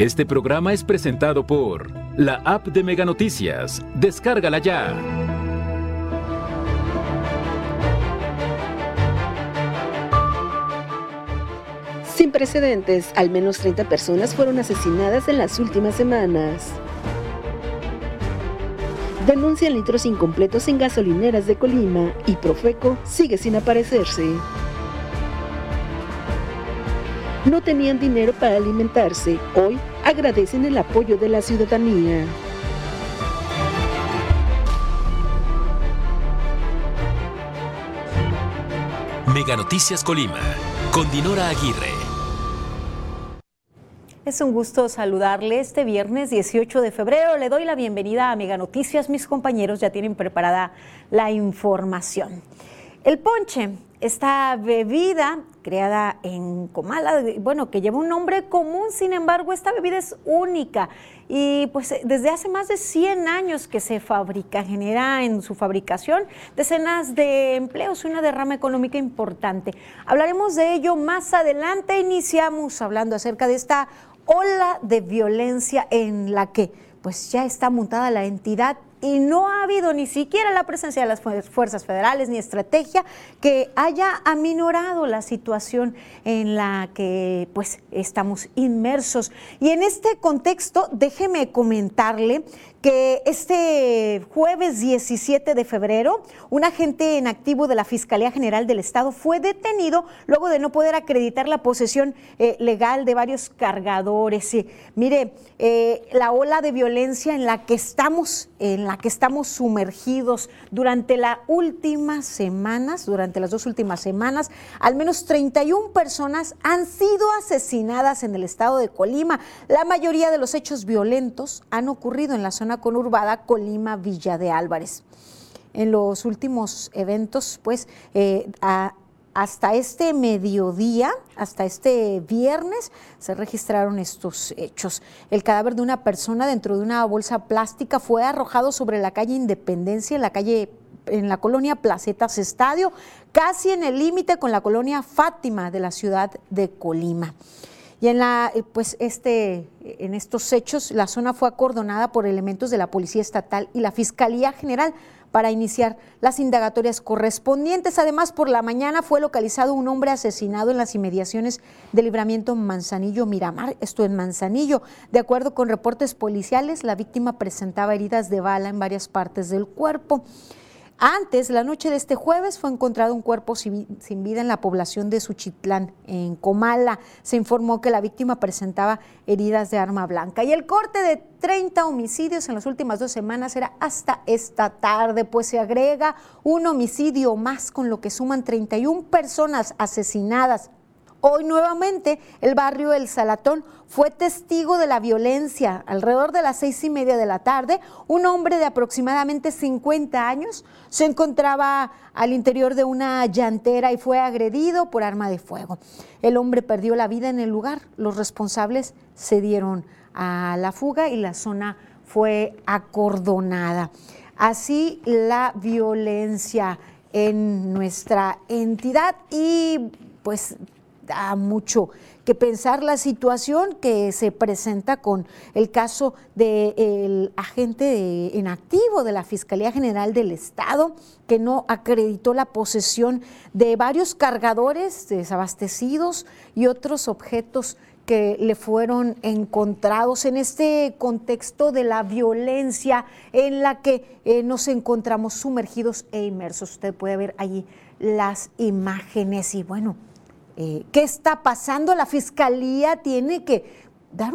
Este programa es presentado por la app de Mega Noticias. Descárgala ya. Sin precedentes, al menos 30 personas fueron asesinadas en las últimas semanas. Denuncian litros incompletos en gasolineras de Colima y Profeco sigue sin aparecerse. No tenían dinero para alimentarse. Hoy agradecen el apoyo de la ciudadanía. Mega Noticias Colima, con Dinora Aguirre. Es un gusto saludarle este viernes 18 de febrero. Le doy la bienvenida a Mega Noticias. Mis compañeros ya tienen preparada la información. El ponche, esta bebida creada en Comala, bueno, que lleva un nombre común, sin embargo, esta bebida es única y pues desde hace más de 100 años que se fabrica, genera en su fabricación decenas de empleos y una derrama económica importante. Hablaremos de ello más adelante. Iniciamos hablando acerca de esta ola de violencia en la que pues ya está montada la entidad y no ha habido ni siquiera la presencia de las fuerzas federales ni estrategia que haya aminorado la situación en la que pues estamos inmersos. Y en este contexto, déjeme comentarle que este jueves 17 de febrero, un agente en activo de la Fiscalía General del Estado fue detenido luego de no poder acreditar la posesión eh, legal de varios cargadores. mire, eh, la ola de violencia en la que estamos, en la que estamos sumergidos durante las últimas semanas, durante las dos últimas semanas, al menos 31 personas han sido asesinadas en el estado de Colima. La mayoría de los hechos violentos han ocurrido en la zona conurbada Colima Villa de Álvarez. En los últimos eventos, pues, eh, hasta este mediodía, hasta este viernes, se registraron estos hechos. El cadáver de una persona dentro de una bolsa plástica fue arrojado sobre la calle Independencia, en la calle en la colonia Placetas Estadio, casi en el límite con la colonia Fátima de la ciudad de Colima. Y en, la, eh, pues este, en estos hechos, la zona fue acordonada por elementos de la Policía Estatal y la Fiscalía General para iniciar las indagatorias correspondientes. Además, por la mañana fue localizado un hombre asesinado en las inmediaciones del libramiento Manzanillo Miramar, esto en Manzanillo. De acuerdo con reportes policiales, la víctima presentaba heridas de bala en varias partes del cuerpo. Antes, la noche de este jueves, fue encontrado un cuerpo sin vida en la población de Suchitlán, en Comala. Se informó que la víctima presentaba heridas de arma blanca. Y el corte de 30 homicidios en las últimas dos semanas era hasta esta tarde, pues se agrega un homicidio más, con lo que suman 31 personas asesinadas Hoy nuevamente el barrio El Salatón fue testigo de la violencia. Alrededor de las seis y media de la tarde, un hombre de aproximadamente 50 años se encontraba al interior de una llantera y fue agredido por arma de fuego. El hombre perdió la vida en el lugar. Los responsables se dieron a la fuga y la zona fue acordonada. Así la violencia en nuestra entidad y pues da mucho que pensar la situación que se presenta con el caso del agente en activo de la Fiscalía General del Estado, que no acreditó la posesión de varios cargadores desabastecidos y otros objetos que le fueron encontrados en este contexto de la violencia en la que eh, nos encontramos sumergidos e inmersos. Usted puede ver allí las imágenes y bueno, eh, qué está pasando. La Fiscalía tiene que dar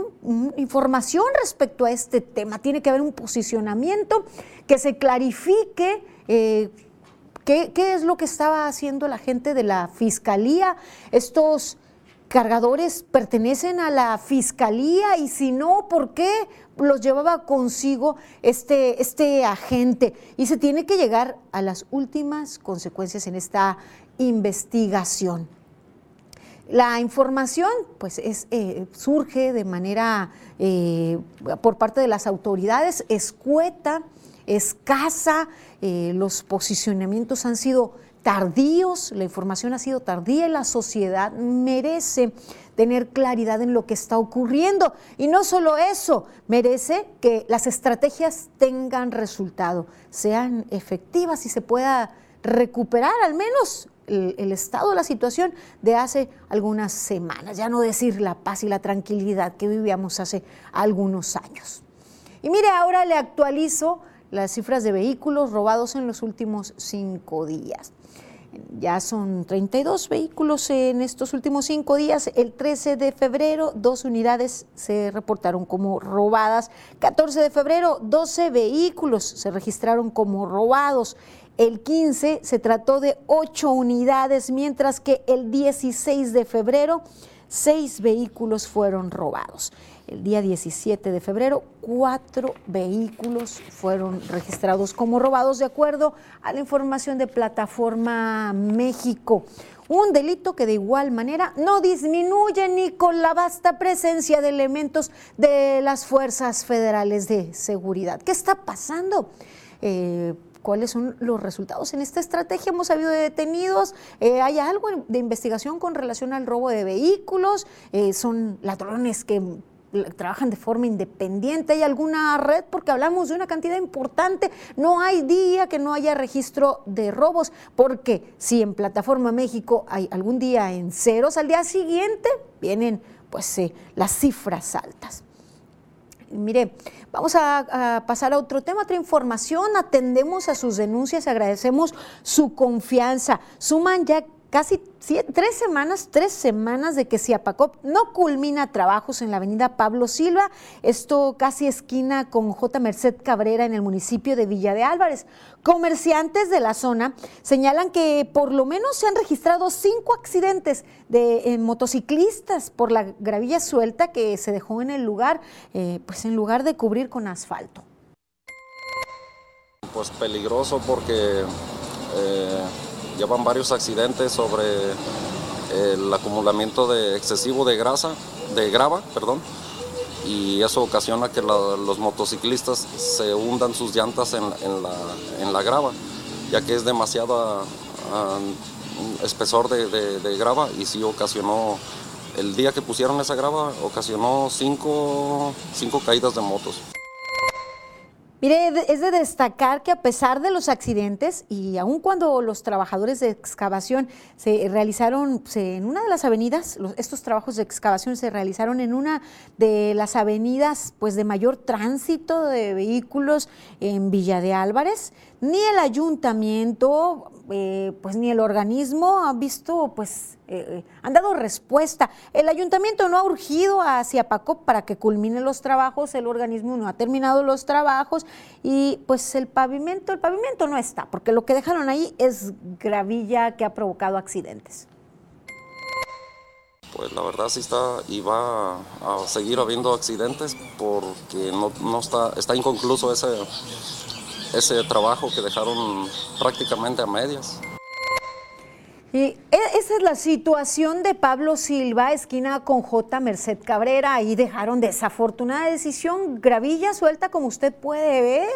información respecto a este tema, tiene que haber un posicionamiento que se clarifique. Eh, ¿qué, ¿Qué es lo que estaba haciendo la gente de la Fiscalía? Estos cargadores pertenecen a la fiscalía y si no, ¿por qué los llevaba consigo este, este agente? Y se tiene que llegar a las últimas consecuencias en esta investigación. La información pues es, eh, surge de manera eh, por parte de las autoridades escueta, escasa, eh, los posicionamientos han sido tardíos, la información ha sido tardía y la sociedad merece tener claridad en lo que está ocurriendo. Y no solo eso, merece que las estrategias tengan resultado, sean efectivas y se pueda recuperar al menos el, estado de la situación de hace algunas semanas, ya no decir la paz y la tranquilidad que vivíamos hace algunos años. Y mire, ahora le actualizo las cifras de vehículos robados en los últimos cinco días. Ya son 32 vehículos en estos últimos cinco días. El 13 de febrero, dos unidades se reportaron como robadas. 14 de febrero, 12 vehículos se registraron como robados. El 15 se trató de 8 unidades, mientras que el 16 de febrero, 6 vehículos fueron robados. El día 17 de febrero, cuatro vehículos fueron registrados como robados de acuerdo a la información de Plataforma México. Un delito que de igual manera no disminuye ni con la vasta presencia de elementos de las fuerzas federales de seguridad. ¿Qué está pasando? Eh, cuáles son los resultados en esta estrategia. Hemos habido detenidos, eh, hay algo de investigación con relación al robo de vehículos, eh, son ladrones que trabajan de forma independiente, hay alguna red, porque hablamos de una cantidad importante, no hay día que no haya registro de robos, porque si en Plataforma México hay algún día en ceros, al día siguiente vienen pues eh, las cifras altas. Mire, vamos a, pasar a otro tema, otra información. Atendemos a sus denuncias, agradecemos su confianza. Suman ya casi tres semanas, tres semanas de que Ciapacop no culmina trabajos en la avenida Pablo Silva, esto casi esquina con J. Merced Cabrera en el municipio de Villa de Álvarez. Comerciantes de la zona señalan que por lo menos se han registrado cinco accidentes de motociclistas por la gravilla suelta que se dejó en el lugar, eh, pues en lugar de cubrir con asfalto. Pues peligroso porque... Eh, llevan varios accidentes sobre el acumulamiento de excesivo de grasa, de grava, perdón, y eso ocasiona que los motociclistas se hundan sus llantas en, la, grava, ya que es demasiado espesor de, grava y sí ocasionó, el día que pusieron esa grava, ocasionó cinco, cinco caídas de motos. Mire, es de destacar que a pesar de los accidentes y aun cuando los trabajadores de excavación se realizaron en una de las avenidas, estos trabajos de excavación se realizaron en una de las avenidas pues de mayor tránsito de vehículos en Villa de Álvarez, ni el ayuntamiento, eh, pues ni el organismo ha visto, pues eh, eh, han dado respuesta. El ayuntamiento no ha urgido hacia Paco para que culmine los trabajos, el organismo no ha terminado los trabajos y pues el pavimento, el pavimento no está, porque lo que dejaron ahí es gravilla que ha provocado accidentes. Pues la verdad sí está y va a seguir habiendo accidentes porque no, no está, está inconcluso ese ese trabajo que dejaron prácticamente a medias. Y e, esa es la situación de Pablo Silva, esquina con J. Merced Cabrera. Ahí dejaron desafortunada decisión, gravilla suelta como usted puede ver.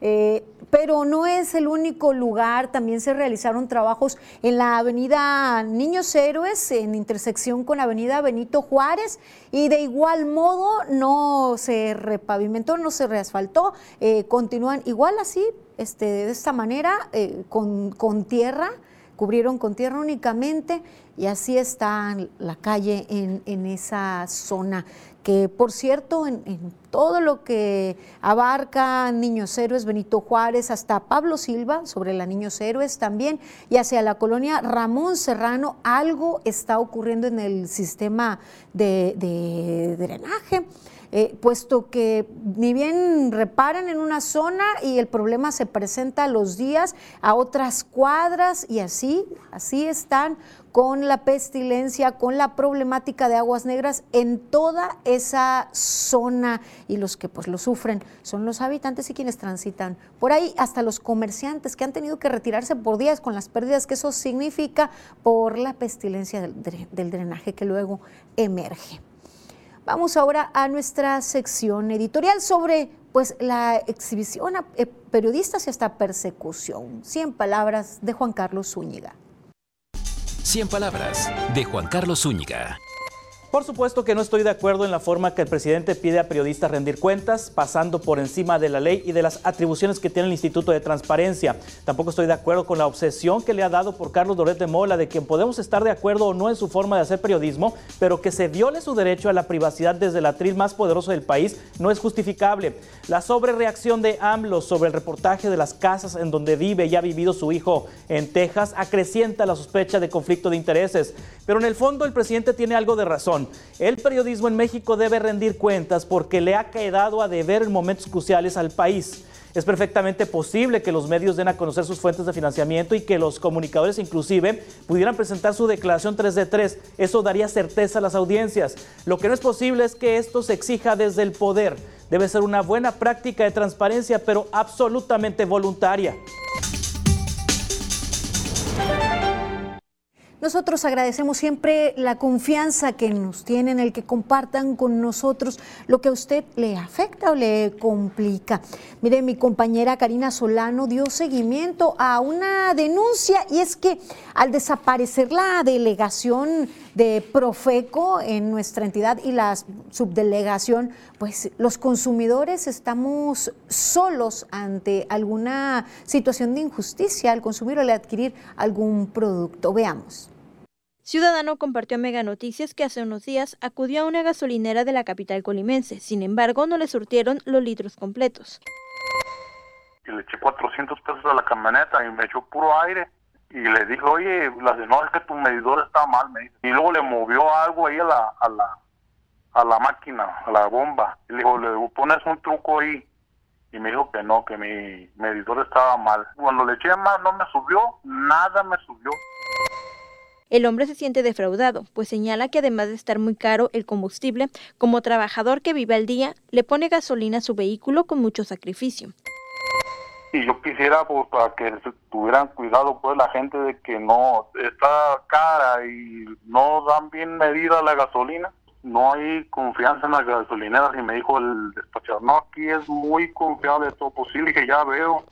Eh, pero no es el único lugar, también se realizaron trabajos en la avenida Niños Héroes, en intersección con avenida Benito Juárez, y de igual modo no se repavimentó, no se reasfaltó, eh, continúan igual así, este, de esta manera, eh, con, con tierra cubrieron con tierra únicamente y así está la calle en, en esa zona que por cierto en, todo lo que abarca Niños Héroes, Benito Juárez, hasta Pablo Silva, sobre la Niños Héroes también, y hacia la colonia Ramón Serrano, algo está ocurriendo en el sistema de drenaje. Eh, puesto que ni bien reparan en una zona y el problema se presenta a los días a otras cuadras y así, así están con la pestilencia, con la problemática de aguas negras en toda esa zona y los que pues lo sufren son los habitantes y quienes transitan por ahí, hasta los comerciantes que han tenido que retirarse por días con las pérdidas que eso significa por la pestilencia del drenaje que luego emerge. Vamos ahora a nuestra sección editorial sobre pues la exhibición a eh, periodistas y hasta persecución. 100 palabras de Juan Carlos Zúñiga. 100 palabras de Juan Carlos Zúñiga. Por supuesto que no estoy de acuerdo en la forma que el presidente pide a periodistas rendir cuentas, pasando por encima de la ley y de las atribuciones que tiene el Instituto de Transparencia. Tampoco estoy de acuerdo con la obsesión que le ha dado por Carlos Doret de Mola de que podemos estar de acuerdo o no en su forma de hacer periodismo, pero que se viole su derecho a la privacidad desde el atril más poderoso del país no es justificable. La sobrereacción de AMLO sobre el reportaje de las casas en donde vive y ha vivido su hijo en Texas acrecienta la sospecha de conflicto de intereses. Pero en el fondo el presidente tiene algo de razón. El periodismo en México debe rendir cuentas porque le ha quedado a deber en momentos cruciales al país. Es perfectamente posible que los medios den a conocer sus fuentes de financiamiento y que los comunicadores inclusive pudieran presentar su declaración 3 de 3. Eso daría certeza a las audiencias. Lo que no es posible es que esto se exija desde el poder. Debe ser una buena práctica de transparencia, pero absolutamente voluntaria. Nosotros agradecemos siempre la confianza que nos tienen, el que compartan con nosotros lo que a usted le afecta o le complica. Mire, mi compañera Karina Solano dio seguimiento a una denuncia y es que al desaparecer la delegación de Profeco en nuestra entidad y la subdelegación, pues los consumidores estamos solos ante alguna situación de injusticia al consumir o al adquirir algún producto. Veamos. Ciudadano compartió a Mega Noticias que hace unos días acudió a una gasolinera de la capital colimense. Sin embargo, no le surtieron los litros completos. Y le eché 400 pesos a la camioneta y me echó puro aire. Y le dije, oye, la de no, es que tu medidor está mal, me dice. Y luego le movió algo ahí a la, a la, a la máquina, a la bomba. Y le dijo, le pones un truco ahí. Y me dijo que no, que mi medidor estaba mal. Cuando le eché más, no me subió, nada me subió. El hombre se siente defraudado, pues señala que además de estar muy caro el combustible, como trabajador que vive al día, le pone gasolina a su vehículo con mucho sacrificio. Y yo quisiera pues, para que tuvieran cuidado pues la gente de que no está cara y no dan bien medida la gasolina. No hay confianza en las gasolineras y me dijo el despachador, no, aquí es muy confiable todo posible, que ya veo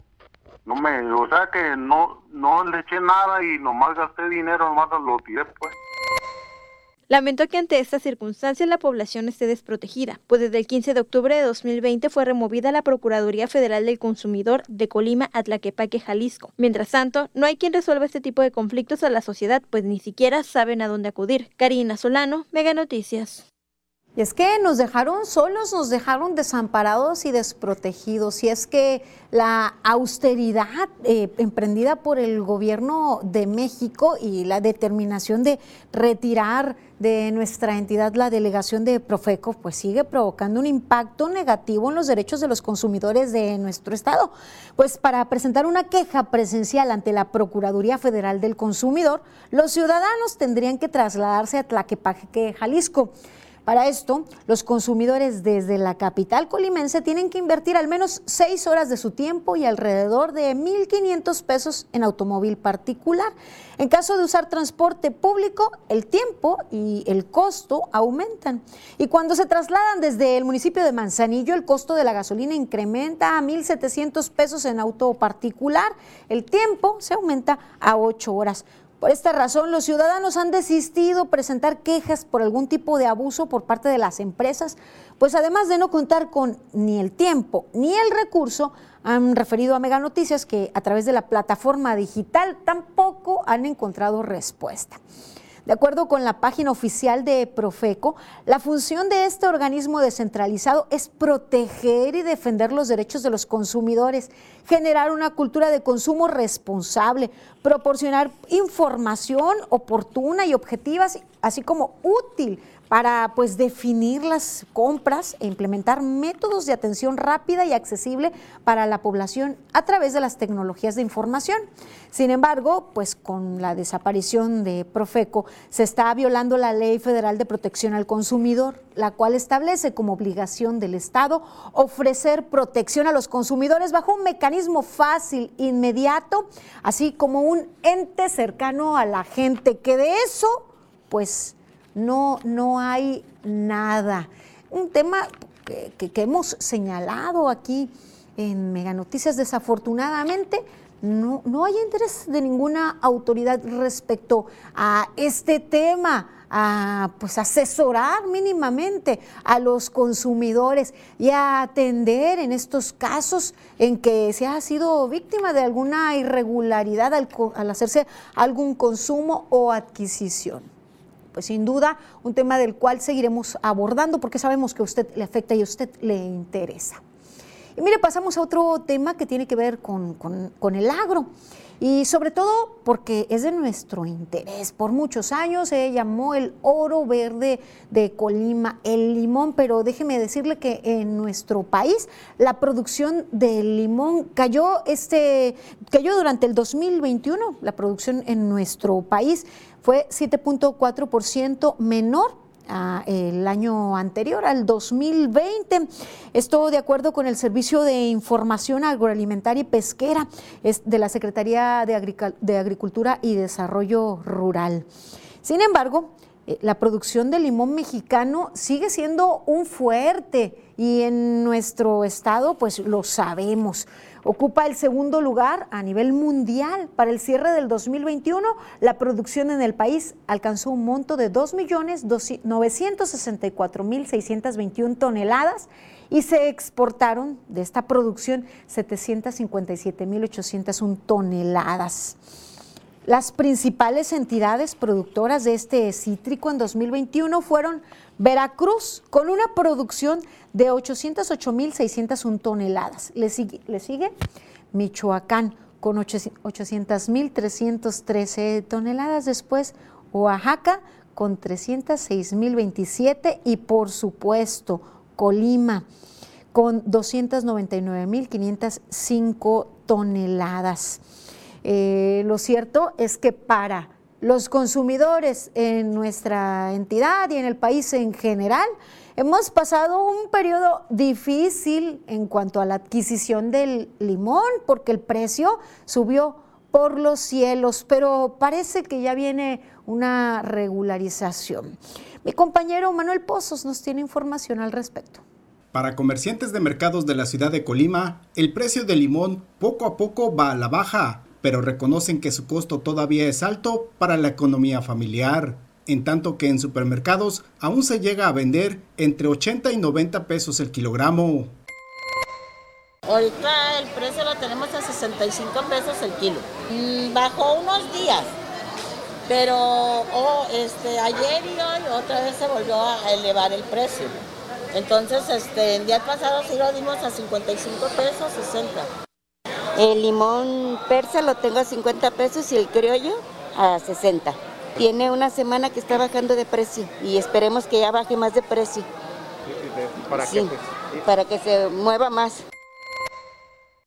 no me, o sea que no, no le eché nada y nomás gasté dinero, nomás lo tiré pues. Lamentó que ante estas circunstancias la población esté desprotegida, pues desde el 15 de octubre de 2020 fue removida la Procuraduría Federal del Consumidor de Colima a Tlaquepaque, Jalisco. Mientras tanto, no hay quien resuelva este tipo de conflictos a la sociedad, pues ni siquiera saben a dónde acudir. Karina Solano, Mega Noticias. Y es que nos dejaron solos, nos dejaron desamparados y desprotegidos. Y es que la austeridad eh, emprendida por el gobierno de México y la determinación de retirar de nuestra entidad la delegación de Profeco, pues sigue provocando un impacto negativo en los derechos de los consumidores de nuestro estado. Pues para presentar una queja presencial ante la Procuraduría Federal del Consumidor, los ciudadanos tendrían que trasladarse a Tlaquepaque, Jalisco. Para esto, los consumidores desde la capital colimense tienen que invertir al menos seis horas de su tiempo y alrededor de 1.500 pesos en automóvil particular. En caso de usar transporte público, el tiempo y el costo aumentan. Y cuando se trasladan desde el municipio de Manzanillo, el costo de la gasolina incrementa a 1.700 pesos en auto particular. El tiempo se aumenta a ocho horas. Por esta razón, los ciudadanos han desistido presentar quejas por algún tipo de abuso por parte de las empresas, pues además de no contar con ni el tiempo ni el recurso, han referido a Mega Noticias que a través de la plataforma digital tampoco han encontrado respuesta. De acuerdo con la página oficial de Profeco, la función de este organismo descentralizado es proteger y defender los derechos de los consumidores, generar una cultura de consumo responsable, proporcionar información oportuna y objetiva, así como útil para pues definir las compras e implementar métodos de atención rápida y accesible para la población a través de las tecnologías de información. Sin embargo, pues con la desaparición de Profeco se está violando la Ley Federal de Protección al Consumidor, la cual establece como obligación del Estado ofrecer protección a los consumidores bajo un mecanismo fácil, inmediato, así como un ente cercano a la gente, que de eso pues no, no hay nada. Un tema que, hemos señalado aquí en Mega Noticias, desafortunadamente, no, no, hay interés de ninguna autoridad respecto a este tema, a pues asesorar mínimamente a los consumidores y a atender en estos casos en que se ha sido víctima de alguna irregularidad al hacerse algún consumo o adquisición pues sin duda un tema del cual seguiremos abordando porque sabemos que a usted le afecta y a usted le interesa. Y mire, pasamos a otro tema que tiene que ver con, con el agro. Y sobre todo porque es de nuestro interés. Por muchos años se llamó el oro verde de Colima, el limón, pero déjeme decirle que en nuestro país la producción de limón cayó, este, cayó durante el 2021, la producción en nuestro país fue 7.4% menor el año anterior, al 2020. Esto de acuerdo con el Servicio de Información Agroalimentaria y Pesquera de la Secretaría de Agricultura y Desarrollo Rural. Sin embargo, eh, la producción de limón mexicano sigue siendo un fuerte y en nuestro estado pues lo sabemos. Ocupa el segundo lugar a nivel mundial. Para el cierre del 2021, la producción en el país alcanzó un monto de 2.964.621 toneladas y se exportaron de esta producción 757.801 toneladas. Las principales entidades productoras de este cítrico en 2021 fueron Veracruz, con una producción de 808.601 toneladas. Le sigue, le sigue Michoacán, con 800.313 toneladas. Después, Oaxaca, con 306.027. Y por supuesto, Colima, con 299.505 toneladas. Eh, lo cierto es que para los consumidores en nuestra entidad y en el país en general, hemos pasado un periodo difícil en cuanto a la adquisición del limón, porque el precio subió por los cielos, pero parece que ya viene una regularización. Mi compañero Manuel Pozos nos tiene información al respecto. Para comerciantes de mercados de la ciudad de Colima, el precio del limón poco a poco va a la baja pero reconocen que su costo todavía es alto para la economía familiar, en tanto que en supermercados aún se llega a vender entre 80 y 90 pesos el kilogramo. Ahorita el precio lo tenemos a 65 pesos el kilo. Mm, bajó unos días, pero oh, este, ayer y hoy otra vez se volvió a elevar el precio. Entonces, este, el día pasado sí lo dimos a 55 pesos, 60. El limón persa lo tengo a 50 pesos y el criollo a 60. Tiene una semana que está bajando de precio y esperemos que ya baje más de precio. ¿Para sí, Para que se mueva más.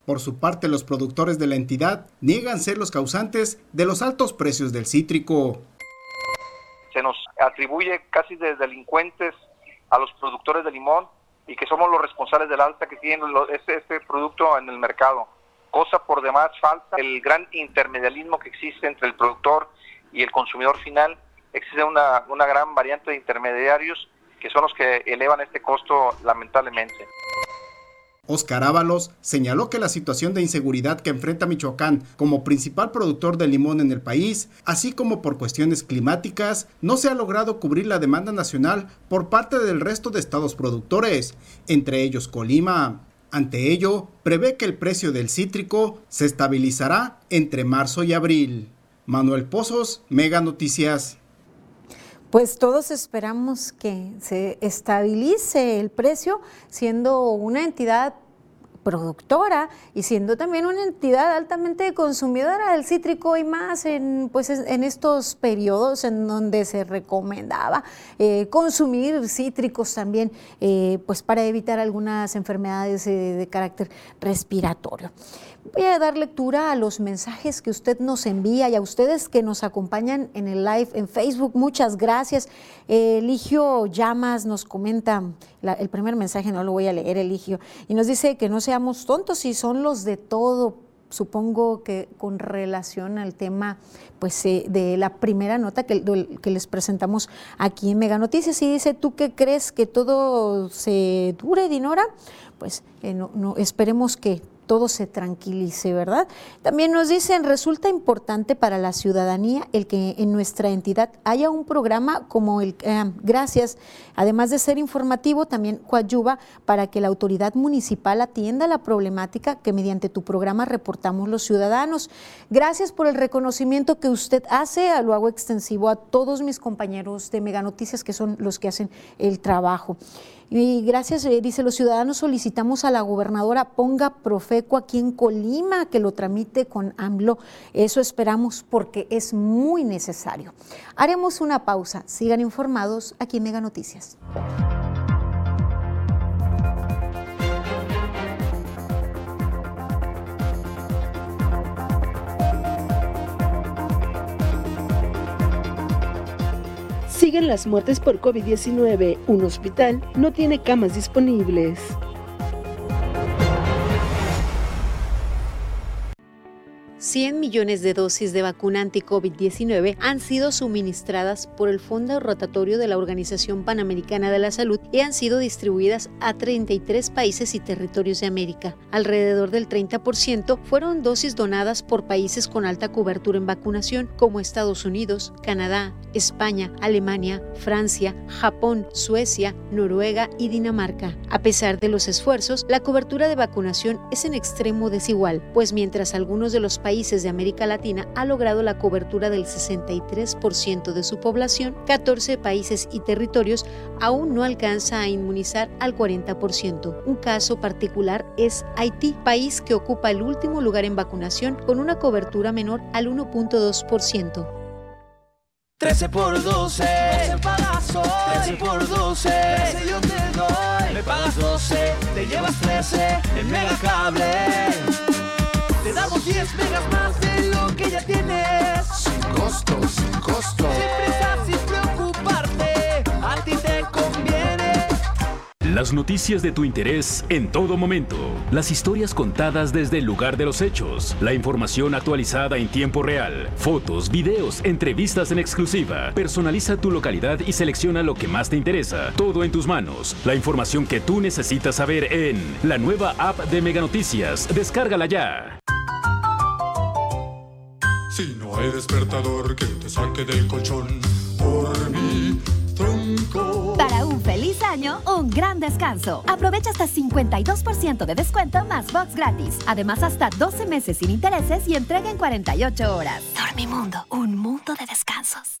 Por su parte, los productores de la entidad niegan ser los causantes de los altos precios del cítrico. Se nos atribuye casi de delincuentes a los productores de limón y que somos los responsables del alta que tiene este, este producto en el mercado cosa por demás falta el gran intermedialismo que existe entre el productor y el consumidor final. Existe una, una gran variante de intermediarios que son los que elevan este costo lamentablemente. Oscar Ábalos señaló que la situación de inseguridad que enfrenta Michoacán como principal productor de limón en el país, así como por cuestiones climáticas, no se ha logrado cubrir la demanda nacional por parte del resto de estados productores, entre ellos Colima. Ante ello, prevé que el precio del cítrico se estabilizará entre marzo y abril. Manuel Pozos, Mega Noticias. Pues todos esperamos que se estabilice el precio, siendo una entidad productora y siendo también una entidad altamente consumidora del cítrico y más en, pues, en estos periodos en donde se recomendaba eh, consumir cítricos también eh, pues para evitar algunas enfermedades eh, de carácter respiratorio. Voy a dar lectura a los mensajes que usted nos envía y a ustedes que nos acompañan en el live en Facebook. Muchas gracias. Eligio Llamas nos comenta, el primer mensaje no lo voy a leer, Eligio, y nos dice que no seamos tontos y son los de todo supongo que con relación al tema pues, eh, de la primera nota que, que, les presentamos aquí en Mega Noticias. Y dice, ¿tú qué crees que todo se dure, Dinora? Pues eh, no, no, esperemos que todo se tranquilice, ¿verdad? También nos dicen, resulta importante para la ciudadanía el que en nuestra entidad haya un programa como el eh, Gracias, además de ser informativo, también coadyuva para que la autoridad municipal atienda la problemática que mediante tu programa reportamos los ciudadanos. Gracias por el reconocimiento que usted hace, lo hago extensivo a todos mis compañeros de Mega Noticias que son los que hacen el trabajo. Y gracias, eh, dice, los ciudadanos solicitamos a la gobernadora ponga Profeco aquí en Colima, que lo tramite con AMLO. Eso esperamos porque es muy necesario. Haremos una pausa. Sigan informados aquí en Mega Noticias. Siguen las muertes por COVID-19. Un hospital no tiene camas disponibles. 100 millones de dosis de vacuna anti-COVID-19 han sido suministradas por el Fondo Rotatorio de la Organización Panamericana de la Salud y han sido distribuidas a 33 países y territorios de América. Alrededor del 30% fueron dosis donadas por países con alta cobertura en vacunación como Estados Unidos, Canadá, España, Alemania, Francia, Japón, Suecia, Noruega y Dinamarca. A pesar de los esfuerzos, la cobertura de vacunación es en extremo desigual, pues mientras algunos de los países de América Latina ha logrado la cobertura del 63% de su población, 14 países y territorios aún no alcanza a inmunizar al 40%. Un caso particular es Haití, país que ocupa el último lugar en vacunación con una cobertura menor al 1.2%. 13 por 12, 13 por 12, 13 yo te doy, me pagas 12, te llevas 13 en Megacable. Te damos 10 megas más de lo que ya tienes. Sin costo, sin costo. Sin prisa, sin preocuparte. A ti te conviene. Las noticias de tu interés en todo momento. Las historias contadas desde el lugar de los hechos. La información actualizada en tiempo real. Fotos, videos, entrevistas en exclusiva. Personaliza tu localidad y selecciona lo que más te interesa. Todo en tus manos. La información que tú necesitas saber en la nueva app de Mega Noticias. Descárgala ya. No hay despertador que te saque del colchón por mi tronco. Para un feliz año, un gran descanso. Aprovecha hasta 52% de descuento más box gratis. Además, hasta 12 meses sin intereses y entrega en 48 horas. Dormimundo, un mundo de descansos.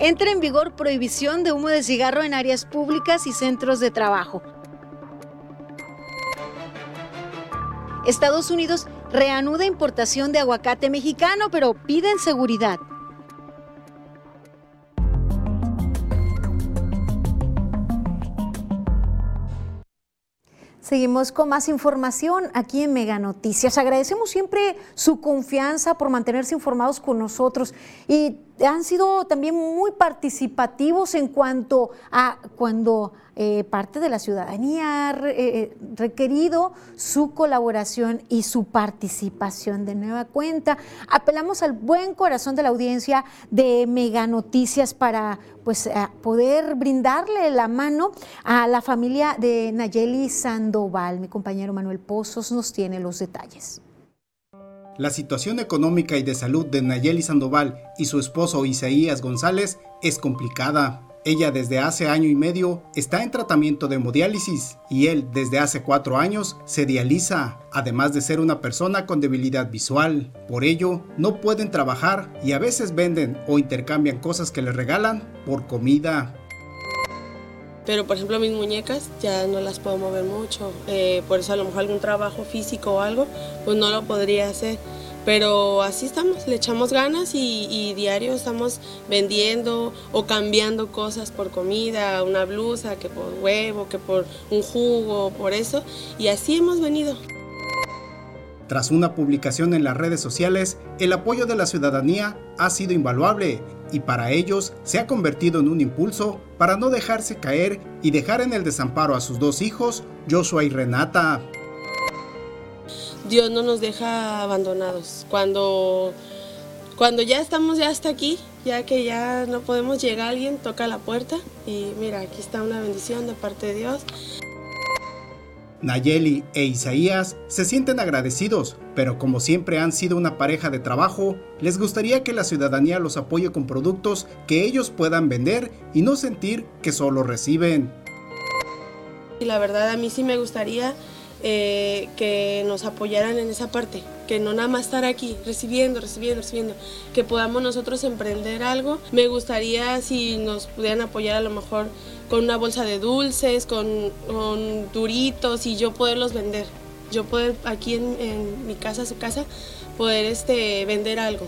Entra en vigor prohibición de humo de cigarro en áreas públicas y centros de trabajo. Estados Unidos reanuda importación de aguacate mexicano, pero piden seguridad. Seguimos con más información aquí en Mega Noticias. Agradecemos siempre su confianza por mantenerse informados con nosotros y han sido también muy participativos en cuanto a cuando eh, parte de la ciudadanía ha eh, requerido su colaboración y su participación de nueva cuenta. Apelamos al buen corazón de la audiencia de Mega Noticias para pues, poder brindarle la mano a la familia de Nayeli Sandoval. Mi compañero Manuel Pozos nos tiene los detalles. La situación económica y de salud de Nayeli Sandoval y su esposo Isaías González es complicada. Ella desde hace año y medio está en tratamiento de hemodiálisis y él desde hace cuatro años se dializa, además de ser una persona con debilidad visual. Por ello, no pueden trabajar y a veces venden o intercambian cosas que les regalan por comida. Pero por ejemplo mis muñecas ya no las puedo mover mucho, eh, por eso a lo mejor algún trabajo físico o algo, pues no lo podría hacer. Pero así estamos, le echamos ganas y, y, diario estamos vendiendo o cambiando cosas por comida, una blusa, que por huevo, que por un jugo, por eso. Y así hemos venido. Tras una publicación en las redes sociales, el apoyo de la ciudadanía ha sido invaluable y para ellos se ha convertido en un impulso para no dejarse caer y dejar en el desamparo a sus dos hijos, Joshua y Renata. Dios no nos deja abandonados. Cuando, cuando ya estamos ya hasta aquí, ya que ya no podemos llegar, alguien toca la puerta y mira, aquí está una bendición de parte de Dios. Nayeli e Isaías se sienten agradecidos, pero como siempre han sido una pareja de trabajo, les gustaría que la ciudadanía los apoye con productos que ellos puedan vender y no sentir que solo reciben. Y la verdad a mí sí me gustaría eh, que nos apoyaran en esa parte, que no nada más estar aquí recibiendo, recibiendo, recibiendo, que podamos nosotros emprender algo. Me gustaría si nos pudieran apoyar a lo mejor con una bolsa de dulces, con, con duritos y yo poderlos vender. Yo poder aquí en, en mi casa, su casa, poder este, vender algo.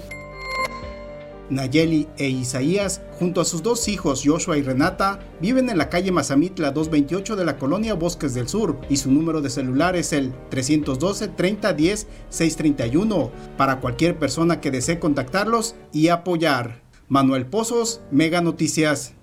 Nayeli e Isaías, junto a sus dos hijos Joshua y Renata, viven en la calle Mazamitla 228 de la colonia Bosques del Sur y su número de celular es el 312-3010-631 para cualquier persona que desee contactarlos y apoyar. Manuel Pozos, Mega Noticias.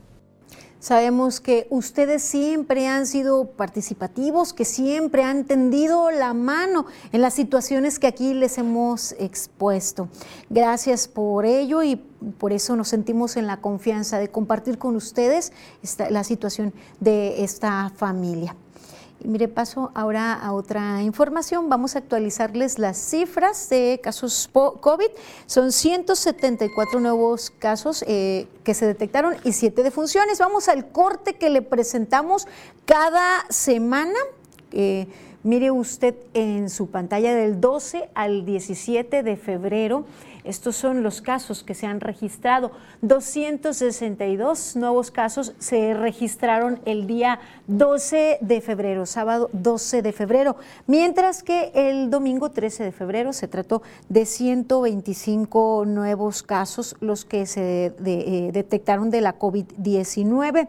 Sabemos que ustedes siempre han sido participativos, que siempre han tendido la mano en las situaciones que aquí les hemos expuesto. Gracias por ello y por eso nos sentimos en la confianza de compartir con ustedes la situación de esta familia. Mire, paso ahora a otra información. Vamos a actualizarles las cifras de casos COVID. Son 174 nuevos casos eh, que se detectaron y 7 defunciones. Vamos al corte que le presentamos cada semana. Eh, mire usted en su pantalla del 12 al 17 de febrero. Estos son los casos que se han registrado. 262 nuevos casos se registraron el día 12 de febrero, sábado 12 de febrero, mientras que el domingo 13 de febrero se trató de 125 nuevos casos los que se eh, detectaron de la COVID-19.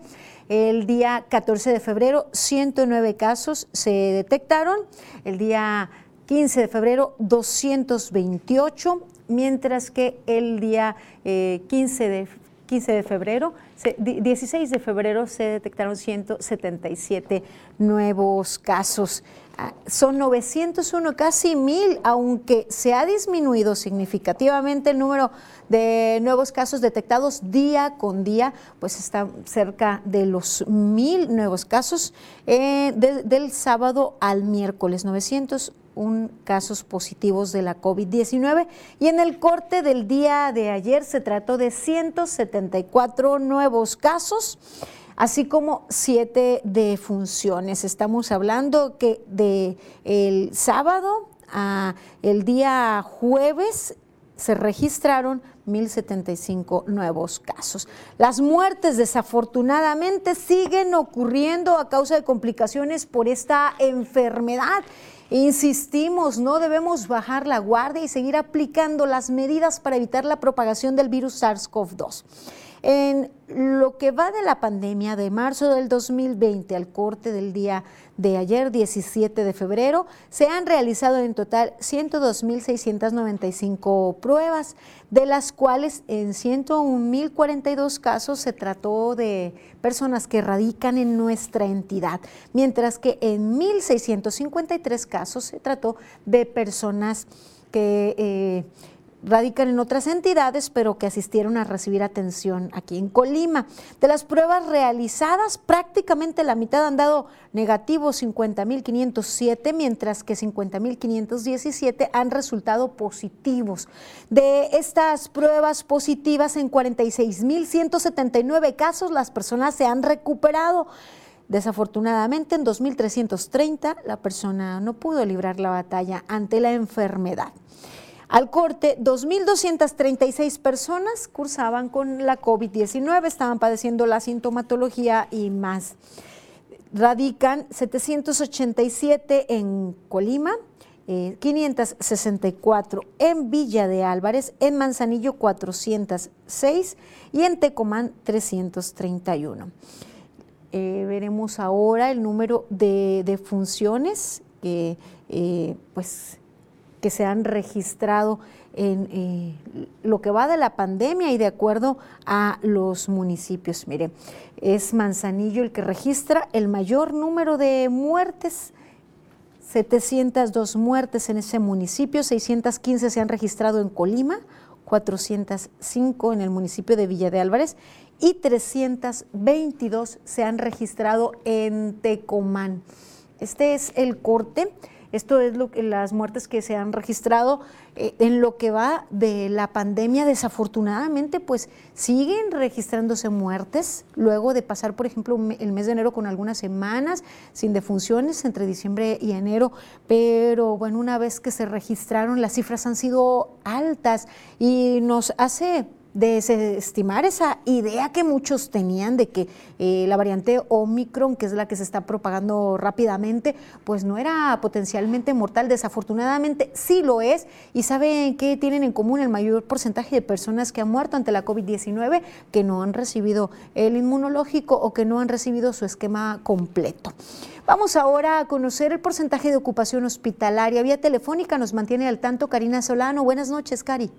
El día 14 de febrero, 109 casos se detectaron. El día 15 de febrero, 228 mientras que el día 15, eh, de, 15 de febrero, 16 de febrero se detectaron 177 nuevos casos. Ah, son 901, casi mil, aunque se ha disminuido significativamente el número de nuevos casos detectados día con día, pues está cerca de los mil nuevos casos eh, del sábado al miércoles, 901 casos positivos de la COVID-19 y en el corte del día de ayer se trató de 174 nuevos casos así como siete defunciones. Estamos hablando que de el sábado a el día jueves se registraron 1.075 nuevos casos. Las muertes desafortunadamente siguen ocurriendo a causa de complicaciones por esta enfermedad. Insistimos, no debemos bajar la guardia y seguir aplicando las medidas para evitar la propagación del virus SARS-CoV-2. En lo que va de la pandemia de marzo del 2020 al corte del día de ayer, 17 de febrero, se han realizado en total 102.695 pruebas, de las cuales en 101.042 casos se trató de personas que radican en nuestra entidad, mientras que en 1.653 casos se trató de personas que... Eh, radican en otras entidades, pero que asistieron a recibir atención aquí en Colima. De las pruebas realizadas, prácticamente la mitad han dado negativos 50.507, mientras que 50.517 han resultado positivos. De estas pruebas positivas, en 46.179 casos las personas se han recuperado. Desafortunadamente, en 2.330 la persona no pudo librar la batalla ante la enfermedad. Al corte, 2.236 personas cursaban con la COVID-19, estaban padeciendo la sintomatología y más. radican 787 en Colima, 564 eh, en Villa de Álvarez, en Manzanillo 406 y en Tecomán 331. Eh, veremos ahora el número de, funciones que, eh, pues, que se han registrado en lo que va de la pandemia y de acuerdo a los municipios. Mire, es Manzanillo el que registra el mayor número de muertes 702 muertes en ese municipio, 615 se han registrado en Colima, 405 en el municipio de Villa de Álvarez y 322 se han registrado en Tecomán. Este es el corte esto es lo que, las muertes que se han registrado eh, en lo que va de la pandemia. Desafortunadamente, pues siguen registrándose muertes luego de pasar, por ejemplo, el mes de enero con algunas semanas sin defunciones entre diciembre y enero. Pero bueno, una vez que se registraron, las cifras han sido altas y nos hace desestimar esa idea que muchos tenían de que eh, la variante Omicron, que es la que se está propagando rápidamente, pues no era potencialmente mortal. Desafortunadamente sí lo es. ¿Y saben qué tienen en común el mayor porcentaje de personas que han muerto ante la COVID-19? Que no han recibido el inmunológico o que no han recibido su esquema completo. Vamos ahora a conocer el porcentaje de ocupación hospitalaria. Vía telefónica nos mantiene al tanto Karina Solano. Buenas noches, Cari.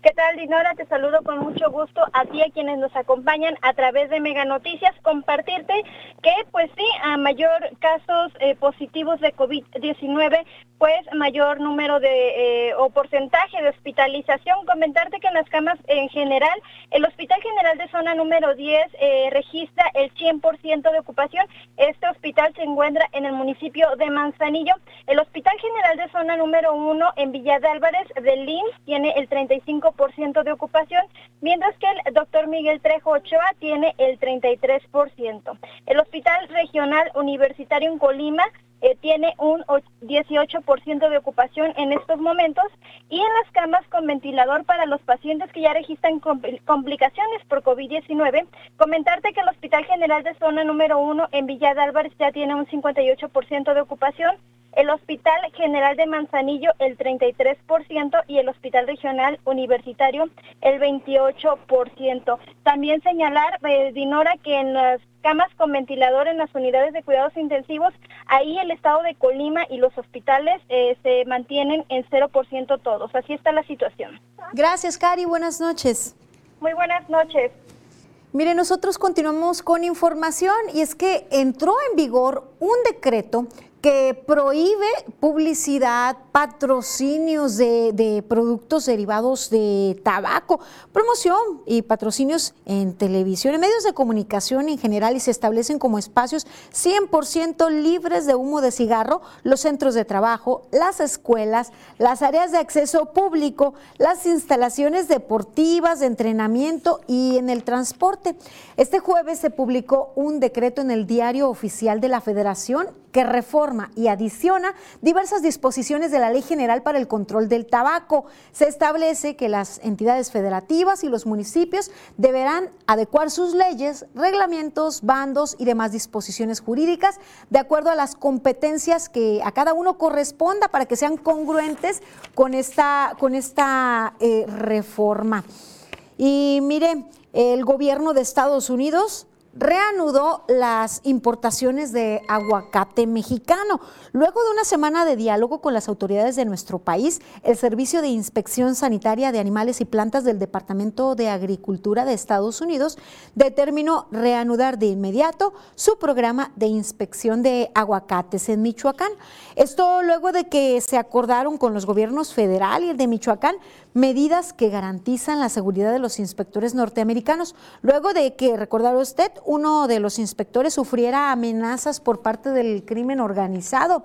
¿Qué tal, Dinora? Te saludo con mucho gusto a ti, a quienes nos acompañan a través de Mega Noticias. Compartirte que, pues sí, a mayor casos eh, positivos de COVID-19, pues mayor número de eh, o porcentaje de hospitalización. Comentarte que en las camas en general, el Hospital General de Zona número 10 eh, registra el 100% de ocupación. Este hospital se encuentra en el municipio de Manzanillo. El Hospital General de Zona número 1 en Villa de Álvarez de LIMS tiene el 35% de ocupación, mientras que el doctor Miguel Trejo Ochoa tiene el 33%. El Hospital Regional Universitario en Colima eh, tiene un 18% de ocupación en estos momentos y en las camas con ventilador para los pacientes que ya registran complicaciones por COVID-19, comentarte que el Hospital General de Zona número 1 en Villa de Álvarez ya tiene un 58% de ocupación, el Hospital General de Manzanillo el 33% y el Hospital Regional Universitario el 28%. También señalar, eh, Dinora, que en las camas con ventilador en las unidades de cuidados intensivos, ahí el estado de Colima y los hospitales eh, se mantienen en 0% todos. Así está la situación. Gracias, Cari. Buenas noches. Muy buenas noches. Mire, nosotros continuamos con información y es que entró en vigor un decreto que prohíbe publicidad, patrocinios de, productos derivados de tabaco, promoción y patrocinios en televisión, en medios de comunicación en general y se establecen como espacios 100% libres de humo de cigarro los centros de trabajo, las escuelas, las áreas de acceso público, las instalaciones deportivas, de entrenamiento y en el transporte. Este jueves se publicó un decreto en el diario oficial de la Federación que reforma y adiciona diversas disposiciones de la Ley General para el Control del Tabaco. Se establece que las entidades federativas y los municipios deberán adecuar sus leyes, reglamentos, bandos y demás disposiciones jurídicas de acuerdo a las competencias que a cada uno corresponda para que sean congruentes con esta, con esta eh, reforma. Y mire, el gobierno de Estados Unidos reanudó las importaciones de aguacate mexicano. Luego de una semana de diálogo con las autoridades de nuestro país, el Servicio de Inspección Sanitaria de Animales y Plantas del Departamento de Agricultura de Estados Unidos determinó reanudar de inmediato su programa de inspección de aguacates en Michoacán. Esto luego de que se acordaron con los gobiernos federal y el de Michoacán medidas que garantizan la seguridad de los inspectores norteamericanos, luego de que, recordará usted, uno de los inspectores sufriera amenazas por parte del crimen organizado.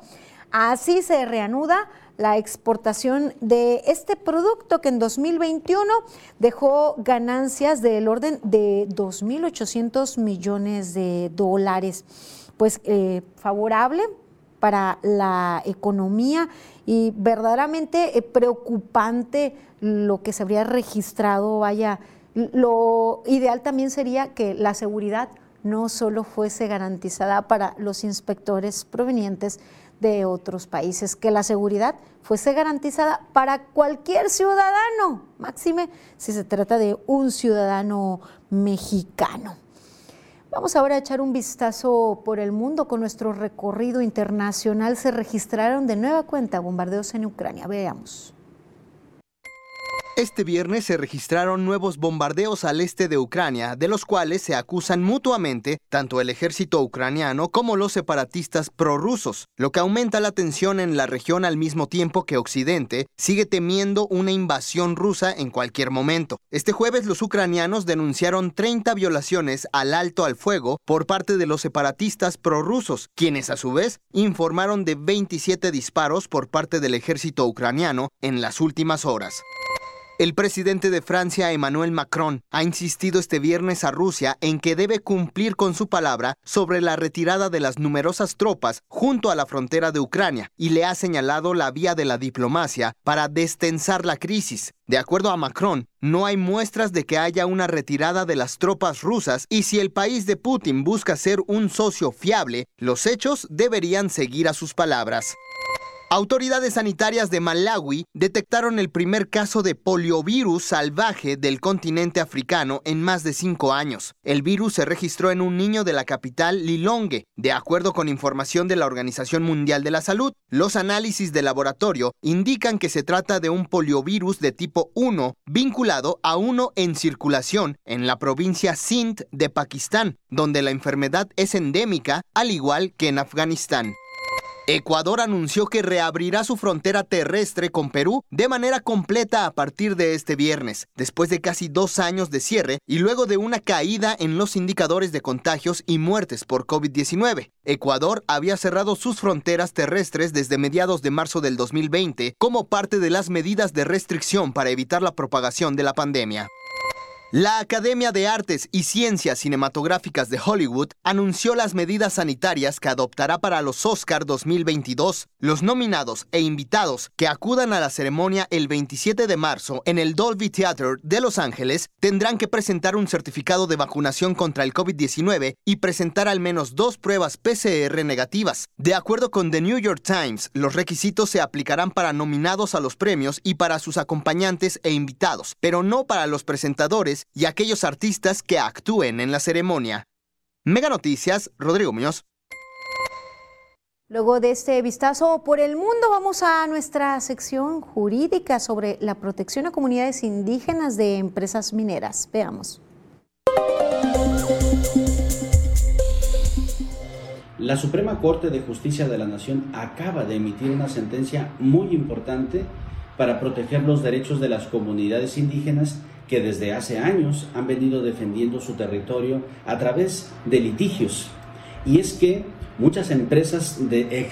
Así se reanuda la exportación de este producto que en 2021 dejó ganancias del orden de 2.800 millones de dólares. Pues eh, favorable para la economía y verdaderamente eh, preocupante lo que se habría registrado, vaya, lo ideal también sería que la seguridad no solo fuese garantizada para los inspectores provenientes de otros países, que la seguridad fuese garantizada para cualquier ciudadano, máxime si se trata de un ciudadano mexicano. Vamos ahora a echar un vistazo por el mundo con nuestro recorrido internacional. Se registraron de nueva cuenta bombardeos en Ucrania. Veamos. Este viernes se registraron nuevos bombardeos al este de Ucrania, de los cuales se acusan mutuamente tanto el ejército ucraniano como los separatistas prorrusos, lo que aumenta la tensión en la región al mismo tiempo que Occidente sigue temiendo una invasión rusa en cualquier momento. Este jueves los ucranianos denunciaron 30 violaciones al alto al fuego por parte de los separatistas prorrusos, quienes a su vez informaron de 27 disparos por parte del ejército ucraniano en las últimas horas. El presidente de Francia, Emmanuel Macron, ha insistido este viernes a Rusia en que debe cumplir con su palabra sobre la retirada de las numerosas tropas junto a la frontera de Ucrania y le ha señalado la vía de la diplomacia para destensar la crisis. De acuerdo a Macron, no hay muestras de que haya una retirada de las tropas rusas y si el país de Putin busca ser un socio fiable, los hechos deberían seguir a sus palabras. Autoridades sanitarias de Malawi detectaron el primer caso de poliovirus salvaje del continente africano en más de cinco años. El virus se registró en un niño de la capital Lilongwe. De acuerdo con información de la Organización Mundial de la Salud, los análisis de laboratorio indican que se trata de un poliovirus de tipo 1 vinculado a uno en circulación en la provincia Sindh de Pakistán, donde la enfermedad es endémica, al igual que en Afganistán. Ecuador anunció que reabrirá su frontera terrestre con Perú de manera completa a partir de este viernes, después de casi dos años de cierre y luego de una caída en los indicadores de contagios y muertes por COVID-19. Ecuador había cerrado sus fronteras terrestres desde mediados de marzo del 2020 como parte de las medidas de restricción para evitar la propagación de la pandemia. La Academia de Artes y Ciencias Cinematográficas de Hollywood anunció las medidas sanitarias que adoptará para los Oscar 2022. Los nominados e invitados que acudan a la ceremonia el 27 de marzo en el Dolby Theater de Los Ángeles tendrán que presentar un certificado de vacunación contra el COVID-19 y presentar al menos dos pruebas PCR negativas. De acuerdo con The New York Times, los requisitos se aplicarán para nominados a los premios y para sus acompañantes e invitados, pero no para los presentadores y aquellos artistas que actúen en la ceremonia. Mega Noticias, Rodrigo Muñoz. Luego de este vistazo por el mundo, vamos a nuestra sección jurídica sobre la protección a comunidades indígenas de empresas mineras. Veamos. La Suprema Corte de Justicia de la Nación acaba de emitir una sentencia muy importante para proteger los derechos de las comunidades indígenas que desde hace años han venido defendiendo su territorio a través de litigios. Y es que muchas empresas de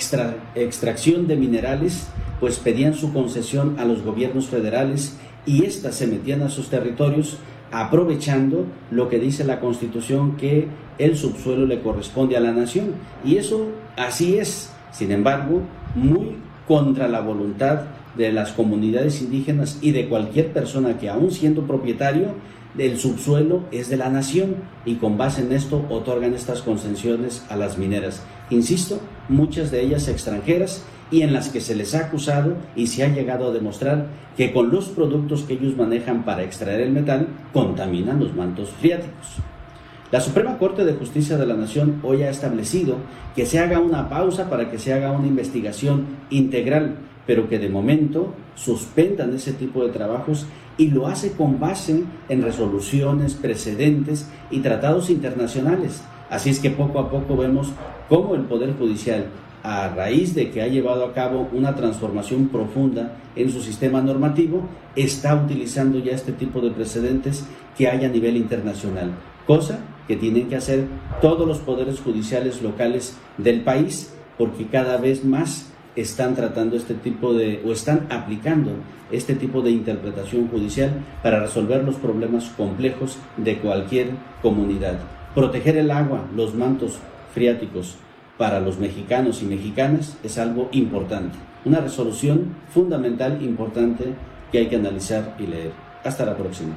extracción de minerales pues pedían su concesión a los gobiernos federales y éstas se metían a sus territorios aprovechando lo que dice la Constitución que el subsuelo le corresponde a la nación. Y eso así es, sin embargo, muy contra la voluntad de las comunidades indígenas y de cualquier persona que aún siendo propietario del subsuelo es de la nación y con base en esto otorgan estas concesiones a las mineras. Insisto, muchas de ellas extranjeras y en las que se les ha acusado y se ha llegado a demostrar que con los productos que ellos manejan para extraer el metal contaminan los mantos friáticos. La Suprema Corte de Justicia de la Nación hoy ha establecido que se haga una pausa para que se haga una investigación integral pero que de momento suspendan ese tipo de trabajos y lo hace con base en resoluciones, precedentes y tratados internacionales. Así es que poco a poco vemos cómo el Poder Judicial, a raíz de que ha llevado a cabo una transformación profunda en su sistema normativo, está utilizando ya este tipo de precedentes que hay a nivel internacional, cosa que tienen que hacer todos los poderes judiciales locales del país, porque cada vez más están tratando este tipo de, o están aplicando este tipo de interpretación judicial para resolver los problemas complejos de cualquier comunidad. Proteger el agua, los mantos friáticos para los mexicanos y mexicanas es algo importante. Una resolución fundamental, importante, que hay que analizar y leer. Hasta la próxima.